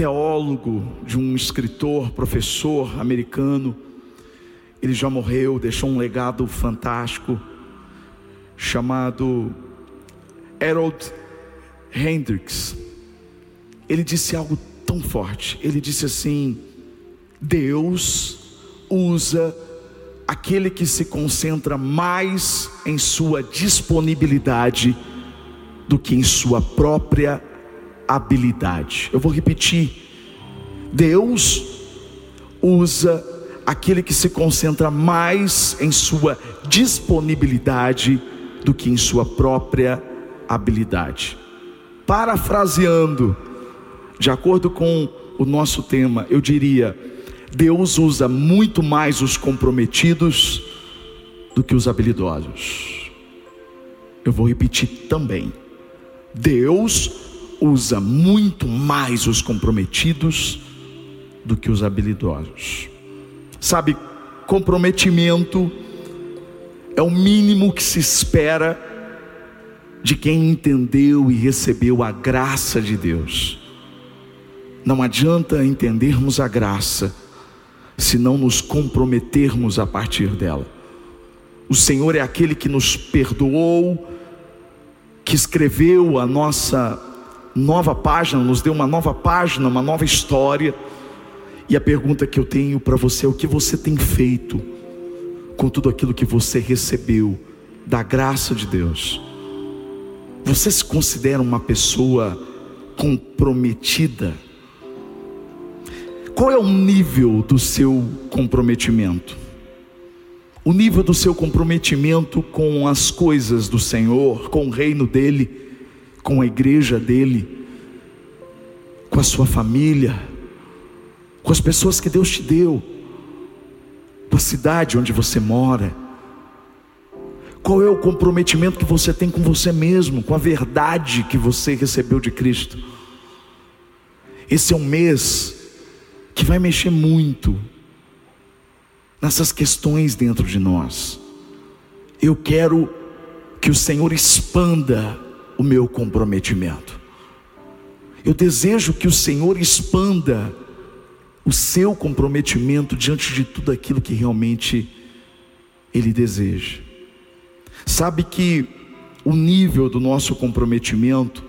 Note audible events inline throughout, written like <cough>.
teólogo, de um escritor, professor americano. Ele já morreu, deixou um legado fantástico, chamado Harold Hendricks. Ele disse algo tão forte. Ele disse assim: Deus usa aquele que se concentra mais em sua disponibilidade do que em sua própria habilidade. Eu vou repetir. Deus usa aquele que se concentra mais em sua disponibilidade do que em sua própria habilidade. Parafraseando, de acordo com o nosso tema, eu diria: Deus usa muito mais os comprometidos do que os habilidosos. Eu vou repetir também. Deus usa muito mais os comprometidos do que os habilidosos. Sabe, comprometimento é o mínimo que se espera de quem entendeu e recebeu a graça de Deus. Não adianta entendermos a graça se não nos comprometermos a partir dela. O Senhor é aquele que nos perdoou, que escreveu a nossa nova página, nos deu uma nova página, uma nova história. E a pergunta que eu tenho para você é: o que você tem feito com tudo aquilo que você recebeu da graça de Deus? Você se considera uma pessoa comprometida? Qual é o nível do seu comprometimento? O nível do seu comprometimento com as coisas do Senhor, com o reino dEle, com a igreja dEle, com a sua família, com as pessoas que Deus te deu, com a cidade onde você mora. Qual é o comprometimento que você tem com você mesmo, com a verdade que você recebeu de Cristo? Esse é um mês que vai mexer muito nessas questões dentro de nós. Eu quero que o Senhor expanda o meu comprometimento. Eu desejo que o Senhor expanda o seu comprometimento diante de tudo aquilo que realmente Ele deseja. Sabe que o nível do nosso comprometimento,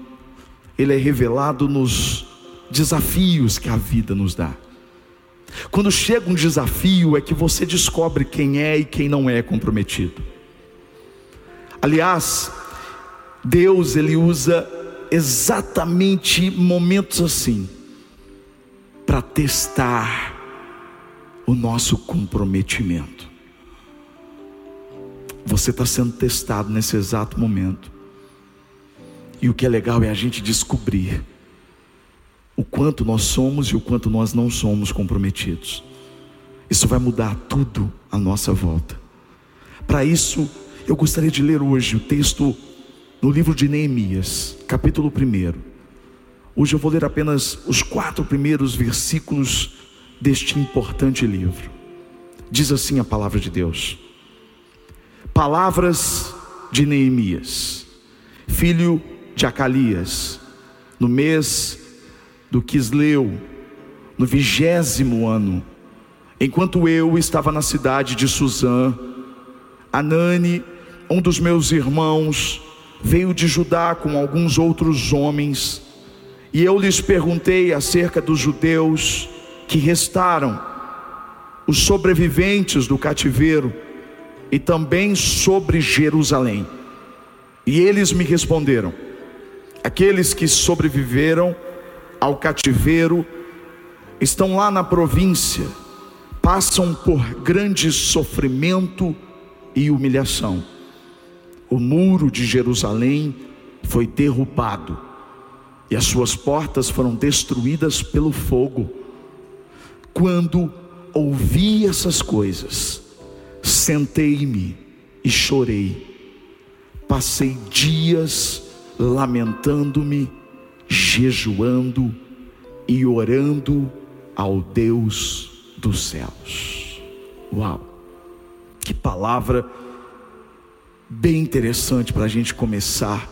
ele é revelado nos desafios que a vida nos dá. Quando chega um desafio, é que você descobre quem é e quem não é comprometido. Aliás, Deus ele usa exatamente momentos assim para testar o nosso comprometimento. Você está sendo testado nesse exato momento. E o que é legal é a gente descobrir o quanto nós somos e o quanto nós não somos comprometidos. Isso vai mudar tudo à nossa volta. Para isso, eu gostaria de ler hoje o texto no livro de Neemias, capítulo 1. Hoje eu vou ler apenas os quatro primeiros versículos deste importante livro. Diz assim a palavra de Deus: Palavras de Neemias, filho de Acalias, no mês do Quisleu, no vigésimo ano, enquanto eu estava na cidade de Suzã, Anani, um dos meus irmãos, veio de Judá com alguns outros homens, e eu lhes perguntei acerca dos judeus que restaram, os sobreviventes do cativeiro, e também sobre Jerusalém. E eles me responderam: aqueles que sobreviveram ao cativeiro, estão lá na província, passam por grande sofrimento e humilhação. O muro de Jerusalém foi derrubado e as suas portas foram destruídas pelo fogo. Quando ouvi essas coisas, sentei-me e chorei. Passei dias lamentando-me jejuando e orando ao Deus dos céus. Uau! Que palavra bem interessante para a gente começar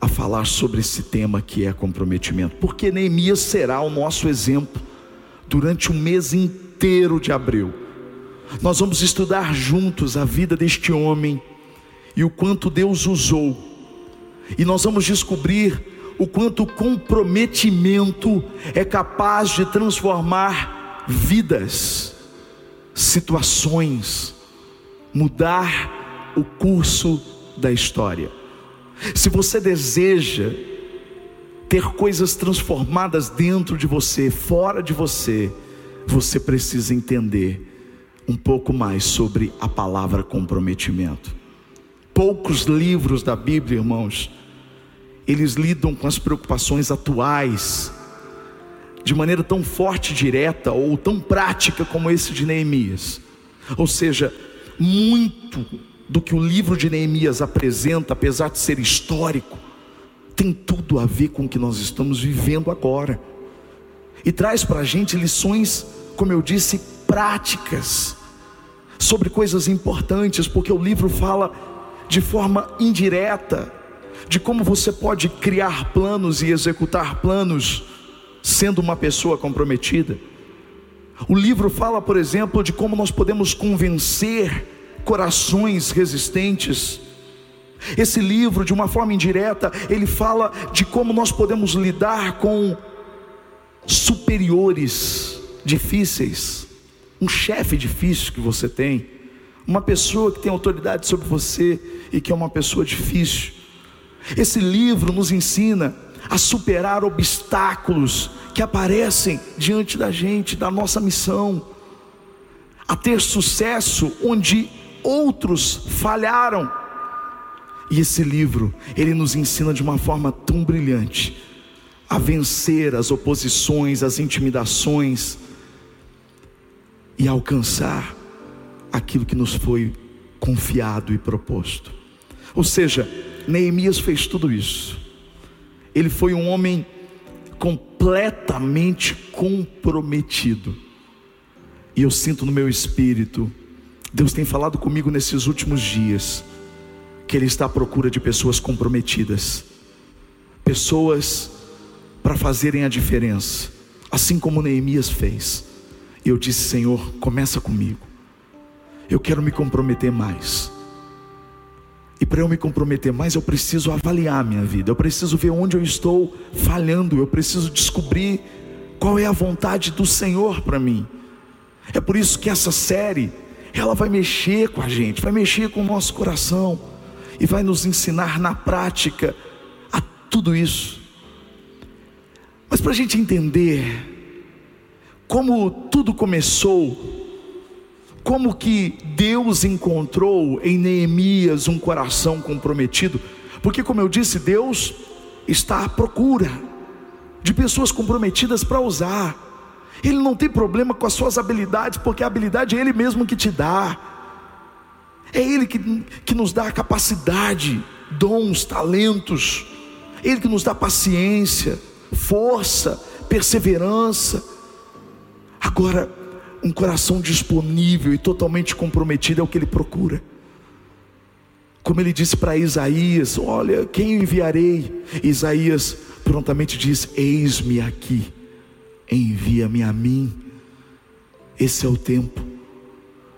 a falar sobre esse tema que é comprometimento, porque Neemias será o nosso exemplo durante o mês inteiro de abril. Nós vamos estudar juntos a vida deste homem e o quanto Deus usou, e nós vamos descobrir o quanto o comprometimento é capaz de transformar vidas, situações, mudar o curso da história. Se você deseja ter coisas transformadas dentro de você, fora de você, você precisa entender um pouco mais sobre a palavra comprometimento. Poucos livros da Bíblia, irmãos, eles lidam com as preocupações atuais de maneira tão forte, direta ou tão prática como esse de Neemias. Ou seja, muito do que o livro de Neemias apresenta, apesar de ser histórico, tem tudo a ver com o que nós estamos vivendo agora. E traz para a gente lições, como eu disse, práticas, sobre coisas importantes, porque o livro fala de forma indireta de como você pode criar planos e executar planos sendo uma pessoa comprometida. O livro fala, por exemplo, de como nós podemos convencer corações resistentes. Esse livro, de uma forma indireta, ele fala de como nós podemos lidar com superiores difíceis, um chefe difícil que você tem, uma pessoa que tem autoridade sobre você e que é uma pessoa difícil. Esse livro nos ensina a superar obstáculos que aparecem diante da gente, da nossa missão, a ter sucesso onde outros falharam. E esse livro, ele nos ensina de uma forma tão brilhante a vencer as oposições, as intimidações e alcançar aquilo que nos foi confiado e proposto. Ou seja, Neemias fez tudo isso. Ele foi um homem completamente comprometido. E eu sinto no meu espírito Deus tem falado comigo nesses últimos dias que Ele está à procura de pessoas comprometidas, pessoas para fazerem a diferença, assim como Neemias fez. E eu disse: Senhor, começa comigo. Eu quero me comprometer mais. E para eu me comprometer mais, eu preciso avaliar a minha vida, eu preciso ver onde eu estou falhando, eu preciso descobrir qual é a vontade do Senhor para mim. É por isso que essa série ela vai mexer com a gente, vai mexer com o nosso coração e vai nos ensinar na prática a tudo isso. Mas para a gente entender como tudo começou, como que Deus encontrou em Neemias um coração comprometido, porque, como eu disse, Deus está à procura de pessoas comprometidas para usar. Ele não tem problema com as suas habilidades, porque a habilidade é Ele mesmo que te dá. É Ele que, que nos dá a capacidade, dons, talentos. Ele que nos dá paciência, força, perseverança. Agora, um coração disponível e totalmente comprometido é o que Ele procura. Como ele disse para Isaías: Olha, quem enviarei? Isaías prontamente diz: Eis-me aqui envia-me a mim. Esse é o tempo.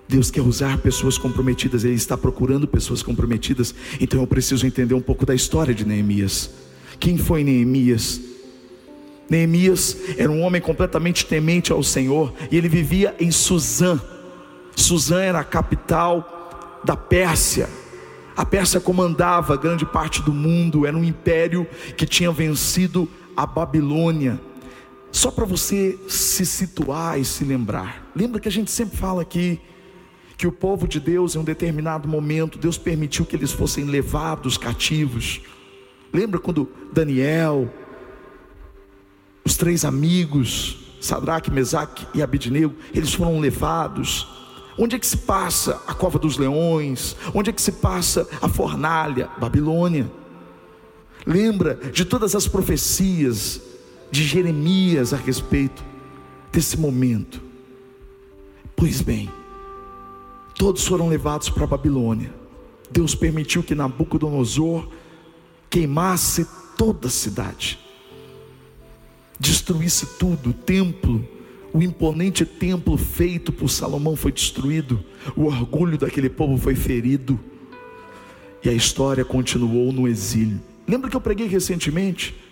Deus quer usar pessoas comprometidas, Ele está procurando pessoas comprometidas. Então eu preciso entender um pouco da história de Neemias. Quem foi Neemias? Neemias era um homem completamente temente ao Senhor e ele vivia em Suzã. Suzã era a capital da Pérsia. A Pérsia comandava grande parte do mundo, era um império que tinha vencido a Babilônia. Só para você se situar e se lembrar. Lembra que a gente sempre fala aqui que o povo de Deus, em um determinado momento, Deus permitiu que eles fossem levados cativos. Lembra quando Daniel, os três amigos, Sadraque, Mesaque e Abidnego, eles foram levados. Onde é que se passa a cova dos leões? Onde é que se passa a fornalha? Babilônia. Lembra de todas as profecias de Jeremias a respeito desse momento. Pois bem, todos foram levados para a Babilônia. Deus permitiu que Nabucodonosor queimasse toda a cidade, destruísse tudo, o templo, o imponente templo feito por Salomão foi destruído, o orgulho daquele povo foi ferido, e a história continuou no exílio. Lembra que eu preguei recentemente?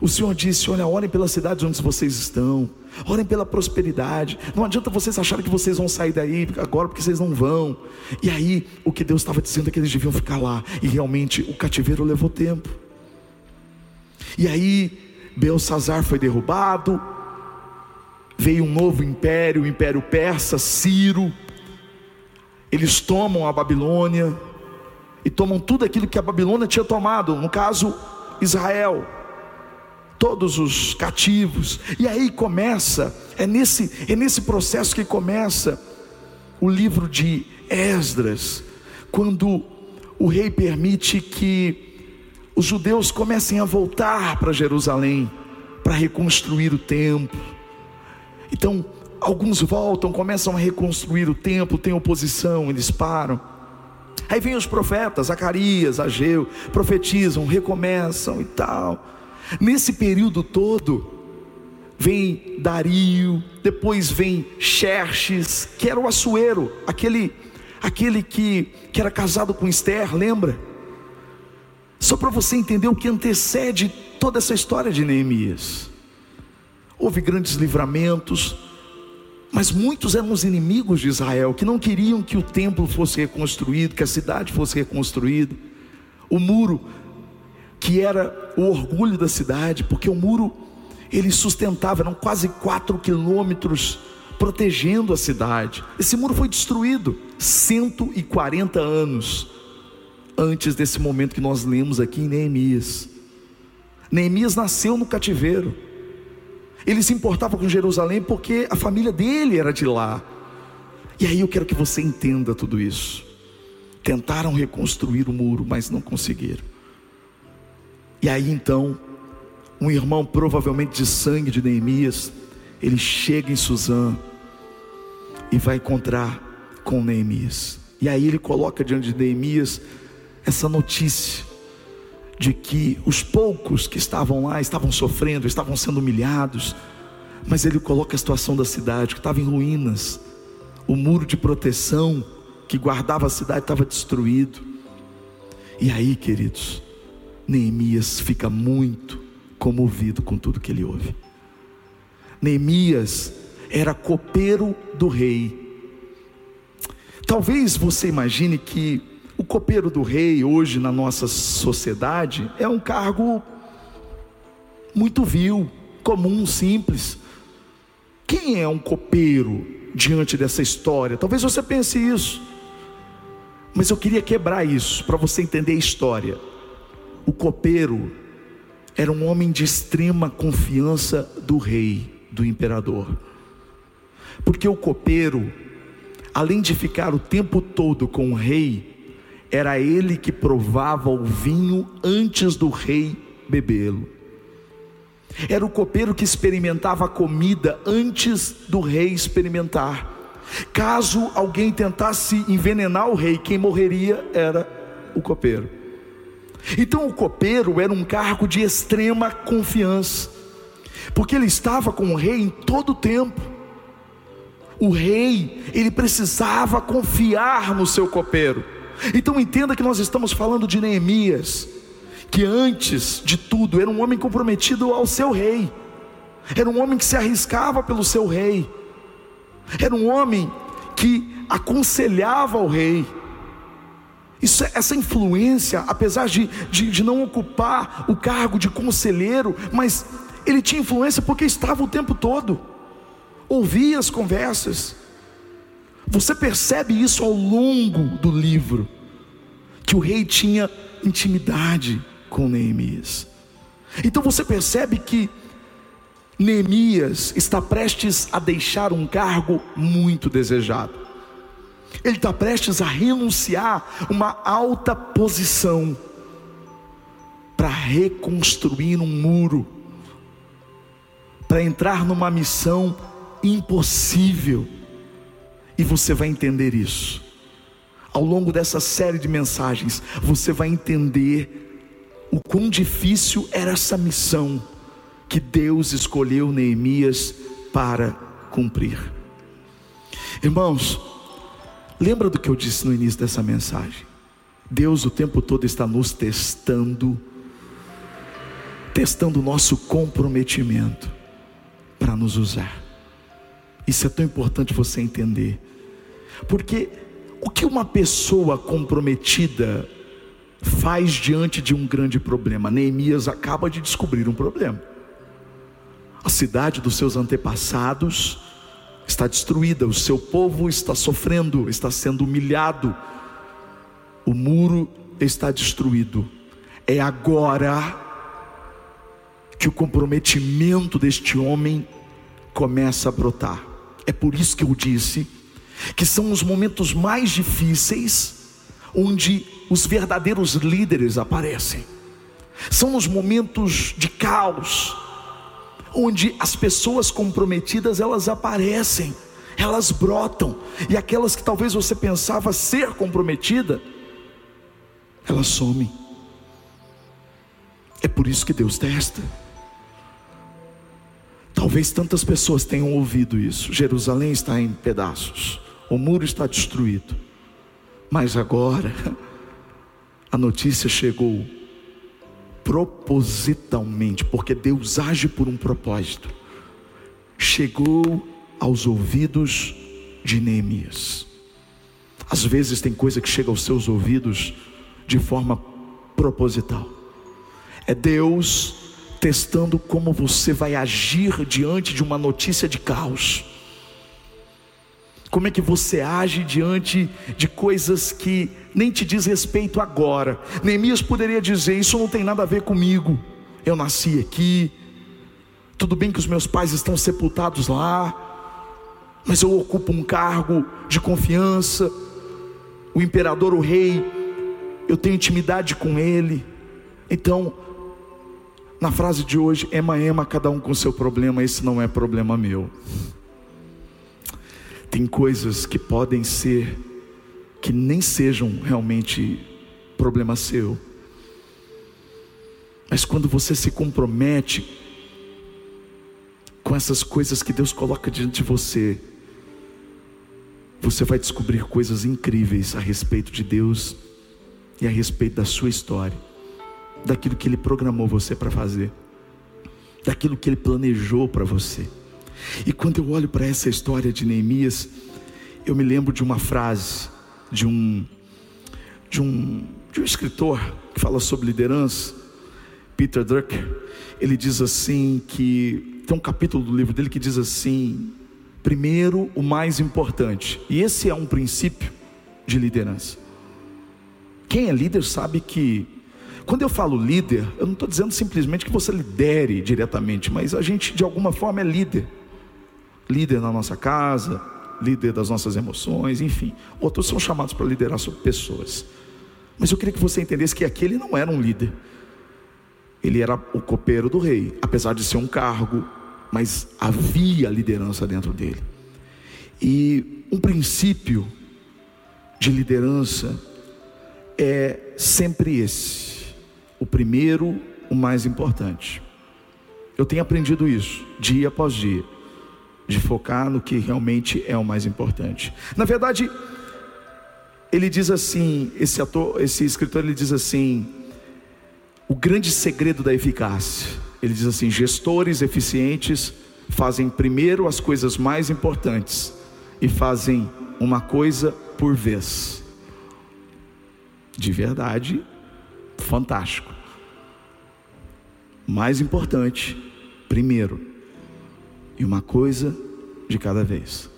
O Senhor disse: Olha, orem pelas cidades onde vocês estão, orem pela prosperidade. Não adianta vocês acharem que vocês vão sair daí agora, porque vocês não vão. E aí, o que Deus estava dizendo é que eles deviam ficar lá, e realmente o cativeiro levou tempo. E aí, Belsazar foi derrubado, veio um novo império, o império persa, Ciro. Eles tomam a Babilônia e tomam tudo aquilo que a Babilônia tinha tomado, no caso, Israel todos os cativos. E aí começa, é nesse, é nesse processo que começa o livro de Esdras, quando o rei permite que os judeus comecem a voltar para Jerusalém para reconstruir o templo. Então, alguns voltam, começam a reconstruir o templo, tem oposição, eles param. Aí vem os profetas, Zacarias, Ageu, profetizam, recomeçam e tal. Nesse período todo, vem Dario, depois vem Xerxes, que era o Assuero, aquele, aquele que, que era casado com Esther, lembra? Só para você entender o que antecede toda essa história de Neemias. Houve grandes livramentos, mas muitos eram os inimigos de Israel, que não queriam que o templo fosse reconstruído, que a cidade fosse reconstruída. O muro que era o orgulho da cidade, porque o muro ele sustentava, eram quase quatro quilômetros protegendo a cidade. Esse muro foi destruído 140 anos antes desse momento que nós lemos aqui em Neemias. Neemias nasceu no cativeiro. Ele se importava com Jerusalém porque a família dele era de lá. E aí eu quero que você entenda tudo isso. Tentaram reconstruir o muro, mas não conseguiram. E aí então, um irmão provavelmente de sangue de Neemias, ele chega em Suzã e vai encontrar com Neemias. E aí ele coloca diante de Neemias essa notícia de que os poucos que estavam lá estavam sofrendo, estavam sendo humilhados, mas ele coloca a situação da cidade que estava em ruínas, o muro de proteção que guardava a cidade estava destruído. E aí, queridos, Neemias fica muito comovido com tudo que ele ouve. Neemias era copeiro do rei. Talvez você imagine que o copeiro do rei, hoje na nossa sociedade, é um cargo muito vil, comum, simples. Quem é um copeiro diante dessa história? Talvez você pense isso, mas eu queria quebrar isso para você entender a história. O copeiro era um homem de extrema confiança do rei, do imperador. Porque o copeiro, além de ficar o tempo todo com o rei, era ele que provava o vinho antes do rei bebê-lo. Era o copeiro que experimentava a comida antes do rei experimentar. Caso alguém tentasse envenenar o rei, quem morreria era o copeiro. Então o copeiro era um cargo de extrema confiança, porque ele estava com o rei em todo o tempo. O rei, ele precisava confiar no seu copeiro. Então entenda que nós estamos falando de Neemias, que antes de tudo era um homem comprometido ao seu rei, era um homem que se arriscava pelo seu rei, era um homem que aconselhava o rei, isso, essa influência, apesar de, de, de não ocupar o cargo de conselheiro, mas ele tinha influência porque estava o tempo todo, ouvia as conversas. Você percebe isso ao longo do livro, que o rei tinha intimidade com Neemias. Então você percebe que Neemias está prestes a deixar um cargo muito desejado. Ele está prestes a renunciar uma alta posição para reconstruir um muro, para entrar numa missão impossível. E você vai entender isso. Ao longo dessa série de mensagens, você vai entender o quão difícil era essa missão que Deus escolheu Neemias para cumprir. Irmãos, lembra do que eu disse no início dessa mensagem? Deus o tempo todo está nos testando, testando o nosso comprometimento para nos usar. Isso é tão importante você entender, porque o que uma pessoa comprometida faz diante de um grande problema? Neemias acaba de descobrir um problema. A cidade dos seus antepassados está destruída, o seu povo está sofrendo, está sendo humilhado, o muro está destruído. É agora que o comprometimento deste homem começa a brotar. É por isso que eu disse que são os momentos mais difíceis onde os verdadeiros líderes aparecem. São os momentos de caos, onde as pessoas comprometidas elas aparecem, elas brotam, e aquelas que talvez você pensava ser comprometida, elas somem. É por isso que Deus testa. Talvez tantas pessoas tenham ouvido isso. Jerusalém está em pedaços, o muro está destruído. Mas agora, <laughs> a notícia chegou propositalmente, porque Deus age por um propósito. Chegou aos ouvidos de Neemias. Às vezes tem coisa que chega aos seus ouvidos de forma proposital. É Deus testando como você vai agir diante de uma notícia de caos. Como é que você age diante de coisas que nem te diz respeito agora? Neemias poderia dizer: Isso não tem nada a ver comigo. Eu nasci aqui. Tudo bem que os meus pais estão sepultados lá, mas eu ocupo um cargo de confiança. O imperador, o rei, eu tenho intimidade com ele. Então, na frase de hoje, ema, ema, cada um com seu problema, esse não é problema meu. Tem coisas que podem ser, que nem sejam realmente problema seu. Mas quando você se compromete com essas coisas que Deus coloca diante de você, você vai descobrir coisas incríveis a respeito de Deus e a respeito da sua história, daquilo que Ele programou você para fazer, daquilo que Ele planejou para você. E quando eu olho para essa história de Neemias, eu me lembro de uma frase de um de um de um escritor que fala sobre liderança, Peter Drucker. Ele diz assim que tem um capítulo do livro dele que diz assim: primeiro o mais importante. E esse é um princípio de liderança. Quem é líder sabe que, quando eu falo líder, eu não estou dizendo simplesmente que você lidere diretamente, mas a gente de alguma forma é líder. Líder na nossa casa, líder das nossas emoções, enfim. Outros são chamados para liderar sobre pessoas. Mas eu queria que você entendesse que aquele não era um líder. Ele era o copeiro do rei, apesar de ser um cargo, mas havia liderança dentro dele. E um princípio de liderança é sempre esse: o primeiro, o mais importante. Eu tenho aprendido isso dia após dia, de focar no que realmente é o mais importante. Na verdade, ele diz assim, esse ator, esse escritor, ele diz assim, o grande segredo da eficácia. Ele diz assim: gestores eficientes fazem primeiro as coisas mais importantes e fazem uma coisa por vez de verdade, fantástico. Mais importante, primeiro, e uma coisa de cada vez.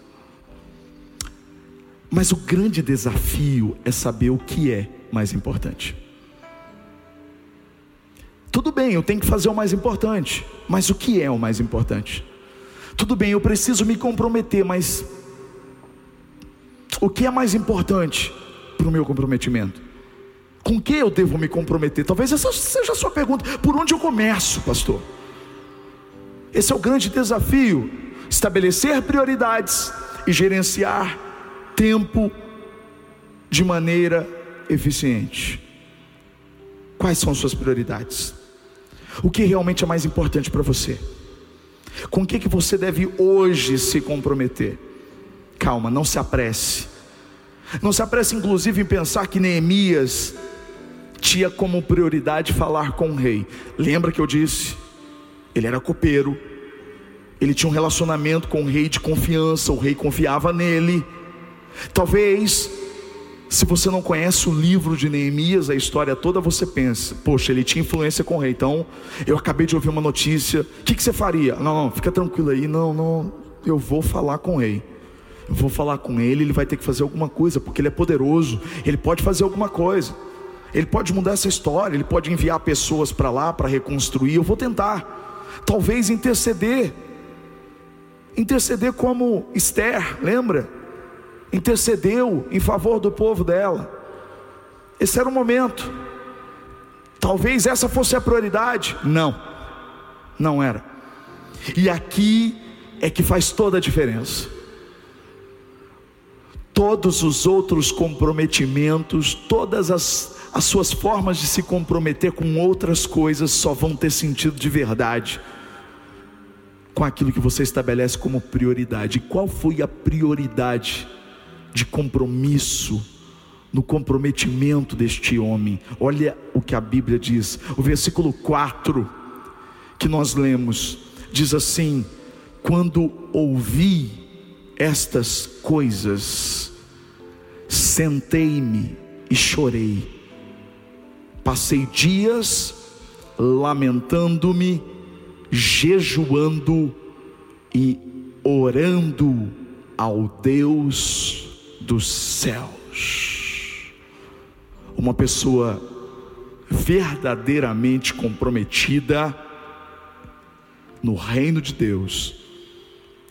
Mas o grande desafio é saber o que é mais importante. Tudo bem, eu tenho que fazer o mais importante, mas o que é o mais importante? Tudo bem, eu preciso me comprometer, mas o que é mais importante para o meu comprometimento? Com que eu devo me comprometer? Talvez essa seja a sua pergunta. Por onde eu começo, pastor? Esse é o grande desafio: estabelecer prioridades e gerenciar tempo de maneira eficiente. Quais são as suas prioridades? O que realmente é mais importante para você? Com o que, que você deve hoje se comprometer? Calma, não se apresse. Não se apresse, inclusive, em pensar que Neemias tinha como prioridade falar com o rei. Lembra que eu disse? Ele era copeiro, ele tinha um relacionamento com o rei de confiança, o rei confiava nele. Talvez, se você não conhece o livro de Neemias, a história toda, você pensa: poxa, ele tinha influência com o rei. Então, eu acabei de ouvir uma notícia, o que, que você faria? Não, não, fica tranquilo aí, não, não, eu vou falar com o rei. Vou falar com ele, ele vai ter que fazer alguma coisa, porque ele é poderoso, ele pode fazer alguma coisa. Ele pode mudar essa história, ele pode enviar pessoas para lá para reconstruir. Eu vou tentar, talvez interceder, interceder como Esther, lembra? Intercedeu em favor do povo dela. Esse era o momento. Talvez essa fosse a prioridade. Não, não era. E aqui é que faz toda a diferença todos os outros comprometimentos, todas as, as suas formas de se comprometer com outras coisas só vão ter sentido de verdade com aquilo que você estabelece como prioridade. Qual foi a prioridade de compromisso no comprometimento deste homem? Olha o que a Bíblia diz, o versículo 4 que nós lemos, diz assim: Quando ouvi estas coisas, sentei-me e chorei. Passei dias lamentando-me, jejuando e orando ao Deus dos céus. Uma pessoa verdadeiramente comprometida no reino de Deus,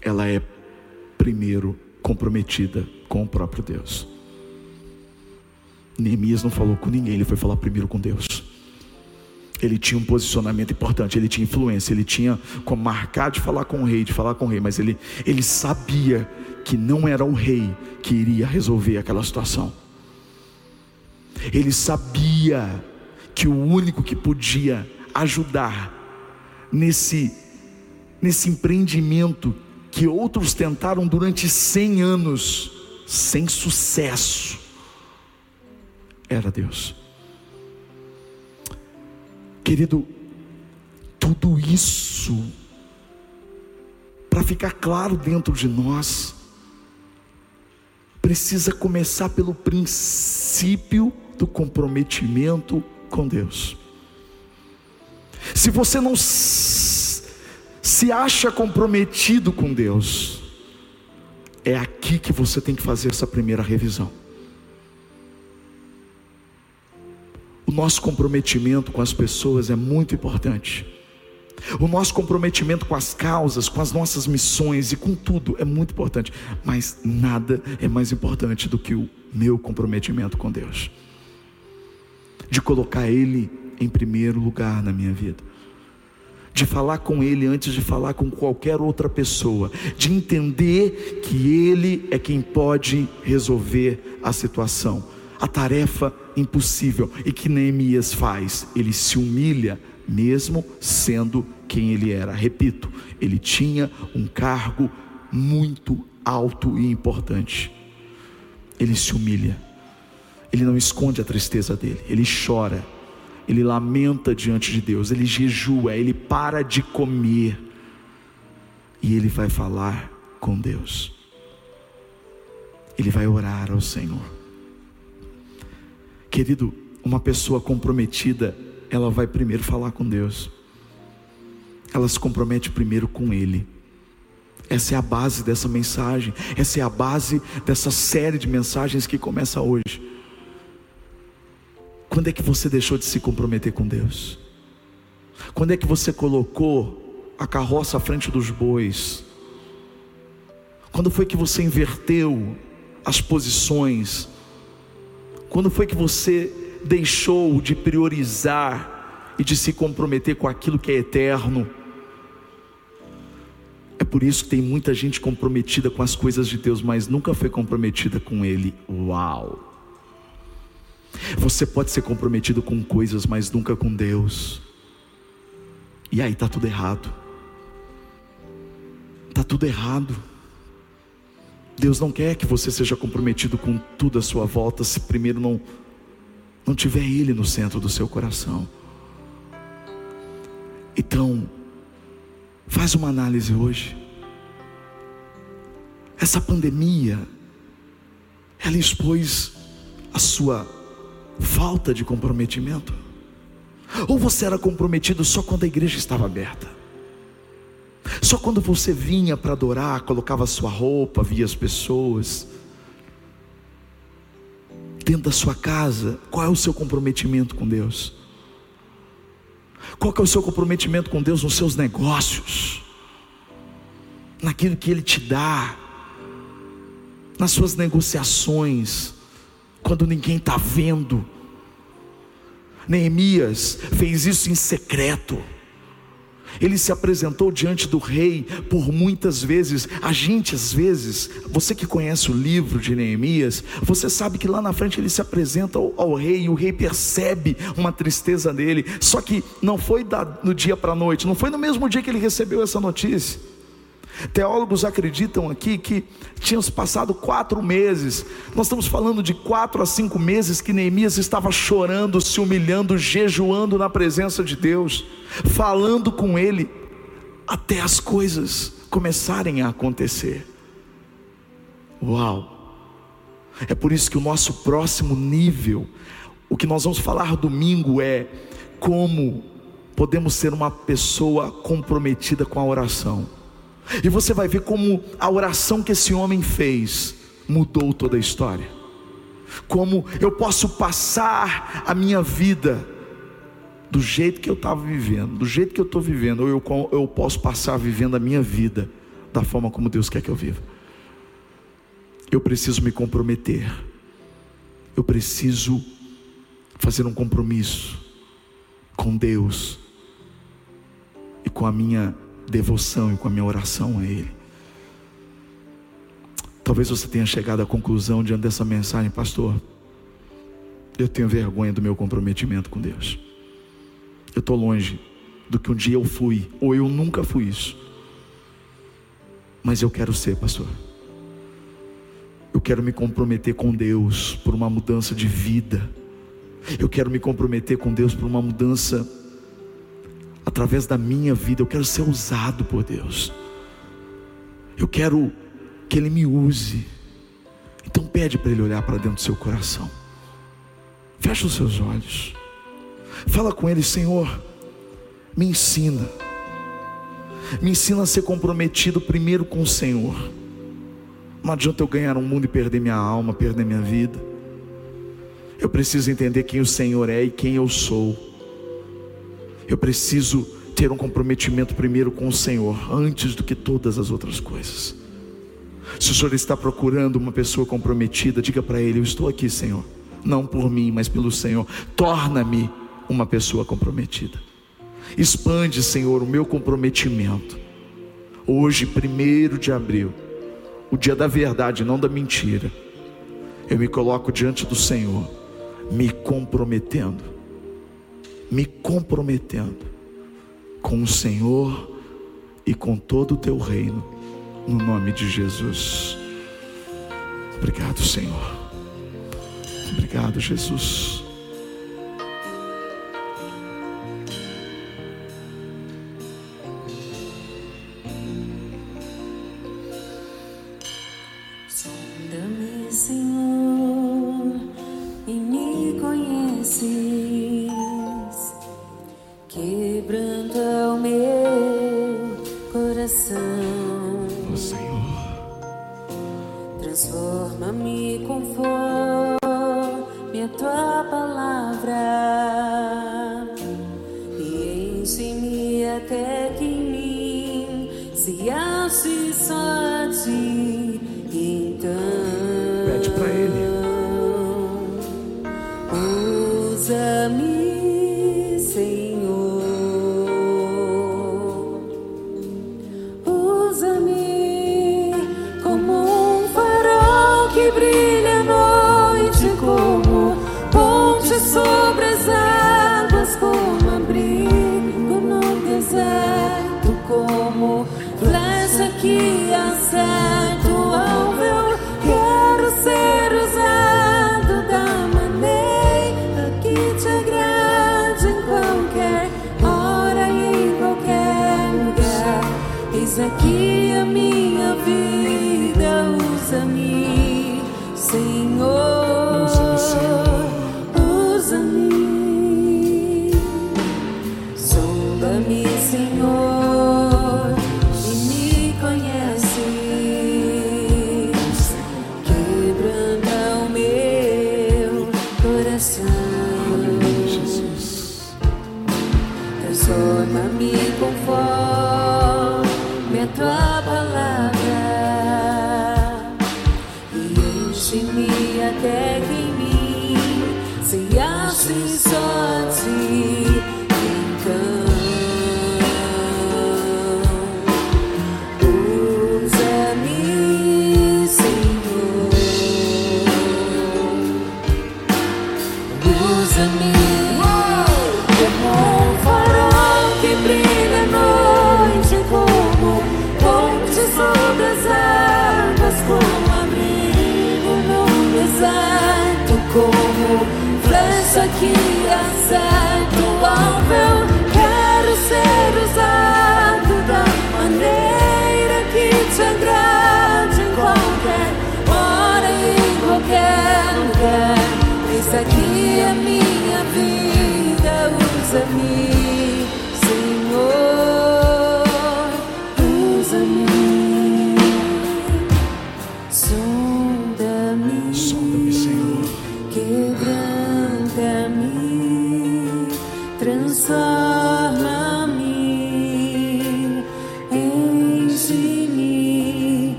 ela é primeiro comprometida com o próprio Deus. Neemias não falou com ninguém, ele foi falar primeiro com Deus. Ele tinha um posicionamento importante, ele tinha influência, ele tinha como marcar de falar com o rei, de falar com o rei, mas ele, ele sabia que não era o rei que iria resolver aquela situação. Ele sabia que o único que podia ajudar nesse, nesse empreendimento que outros tentaram durante cem anos, sem sucesso, era Deus. Querido, tudo isso, para ficar claro dentro de nós, precisa começar pelo princípio do comprometimento com Deus. Se você não se acha comprometido com Deus, é aqui que você tem que fazer essa primeira revisão. O nosso comprometimento com as pessoas é muito importante. O nosso comprometimento com as causas, com as nossas missões e com tudo é muito importante, mas nada é mais importante do que o meu comprometimento com Deus. De colocar Ele em primeiro lugar na minha vida de falar com Ele antes de falar com qualquer outra pessoa, de entender que Ele é quem pode resolver a situação, a tarefa impossível. E que Neemias faz? Ele se humilha, mesmo sendo quem ele era. Repito, ele tinha um cargo muito alto e importante. Ele se humilha, ele não esconde a tristeza dele, ele chora ele lamenta diante de Deus, ele jejua, ele para de comer e ele vai falar com Deus. Ele vai orar ao Senhor. Querido, uma pessoa comprometida, ela vai primeiro falar com Deus. Ela se compromete primeiro com Ele. Essa é a base dessa mensagem, essa é a base dessa série de mensagens que começa hoje. Quando é que você deixou de se comprometer com Deus? Quando é que você colocou a carroça à frente dos bois? Quando foi que você inverteu as posições? Quando foi que você deixou de priorizar e de se comprometer com aquilo que é eterno? É por isso que tem muita gente comprometida com as coisas de Deus, mas nunca foi comprometida com Ele. Uau! Você pode ser comprometido com coisas, mas nunca com Deus. E aí está tudo errado. Está tudo errado. Deus não quer que você seja comprometido com tudo à sua volta, se primeiro não, não tiver Ele no centro do seu coração. Então, faz uma análise hoje. Essa pandemia, ela expôs a sua falta de comprometimento? Ou você era comprometido só quando a igreja estava aberta? Só quando você vinha para adorar, colocava sua roupa, via as pessoas. Dentro da sua casa, qual é o seu comprometimento com Deus? Qual é o seu comprometimento com Deus nos seus negócios? Naquilo que Ele te dá? Nas suas negociações? Quando ninguém está vendo? Neemias fez isso em secreto. Ele se apresentou diante do rei por muitas vezes. A gente, às vezes, você que conhece o livro de Neemias, você sabe que lá na frente ele se apresenta ao, ao rei e o rei percebe uma tristeza nele. Só que não foi da, no dia para a noite, não foi no mesmo dia que ele recebeu essa notícia. Teólogos acreditam aqui que tinham se passado quatro meses. Nós estamos falando de quatro a cinco meses que Neemias estava chorando, se humilhando, jejuando na presença de Deus, falando com Ele, até as coisas começarem a acontecer. Uau! É por isso que o nosso próximo nível, o que nós vamos falar domingo é como podemos ser uma pessoa comprometida com a oração. E você vai ver como a oração que esse homem fez mudou toda a história. Como eu posso passar a minha vida do jeito que eu estava vivendo, do jeito que eu estou vivendo, ou eu, eu posso passar vivendo a minha vida da forma como Deus quer que eu viva. Eu preciso me comprometer, eu preciso fazer um compromisso com Deus e com a minha devoção e com a minha oração a Ele. Talvez você tenha chegado à conclusão diante dessa mensagem, pastor. Eu tenho vergonha do meu comprometimento com Deus. Eu estou longe do que um dia eu fui, ou eu nunca fui isso. Mas eu quero ser, pastor. Eu quero me comprometer com Deus por uma mudança de vida. Eu quero me comprometer com Deus por uma mudança através da minha vida, eu quero ser usado por Deus. Eu quero que Ele me use. Então pede para Ele olhar para dentro do seu coração. Fecha os seus olhos. Fala com Ele, Senhor, me ensina. Me ensina a ser comprometido primeiro com o Senhor. Não adianta eu ganhar um mundo e perder minha alma, perder minha vida. Eu preciso entender quem o Senhor é e quem eu sou. Eu preciso ter um comprometimento primeiro com o Senhor, antes do que todas as outras coisas. Se o Senhor está procurando uma pessoa comprometida, diga para Ele: Eu estou aqui, Senhor, não por mim, mas pelo Senhor. Torna-me uma pessoa comprometida. Expande, Senhor, o meu comprometimento. Hoje, primeiro de abril, o dia da verdade, não da mentira, eu me coloco diante do Senhor, me comprometendo me comprometendo com o Senhor e com todo o teu reino, no nome de Jesus. Obrigado, Senhor. Obrigado, Jesus. que a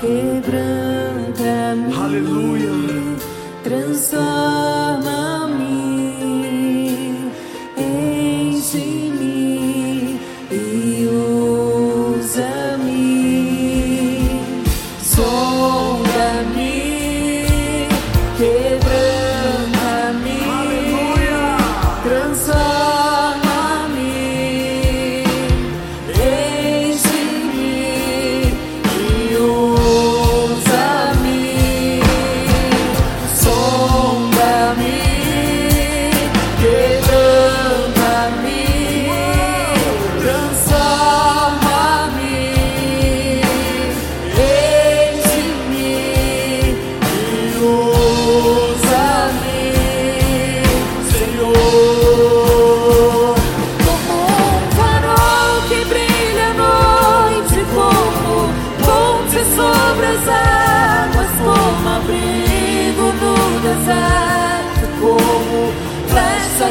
quebranta-me. Aleluia.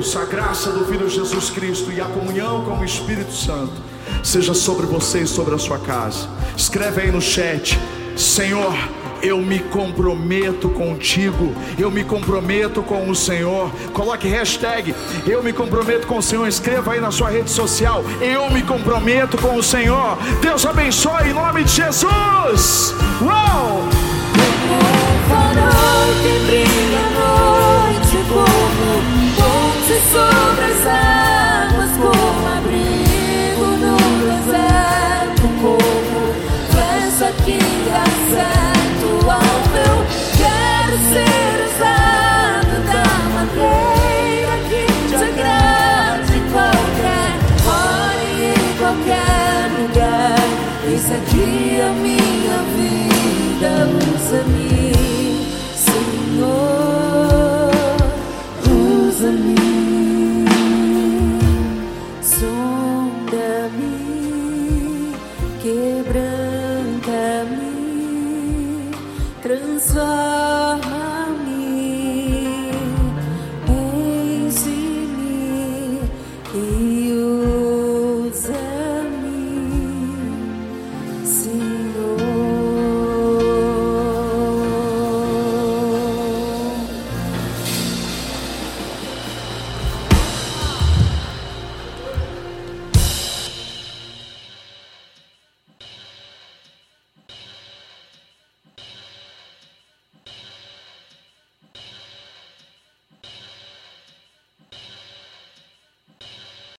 Deus, a graça do Filho Jesus Cristo e a comunhão com o Espírito Santo seja sobre você e sobre a sua casa. Escreve aí no chat, Senhor. Eu me comprometo contigo, eu me comprometo com o Senhor. Coloque hashtag, eu me comprometo com o Senhor. Escreva aí na sua rede social, eu me comprometo com o Senhor. Deus abençoe em nome de Jesus. Uau! Farol que brilha noite como sobre as águas como abrigo no deserto, como flecha que acerta.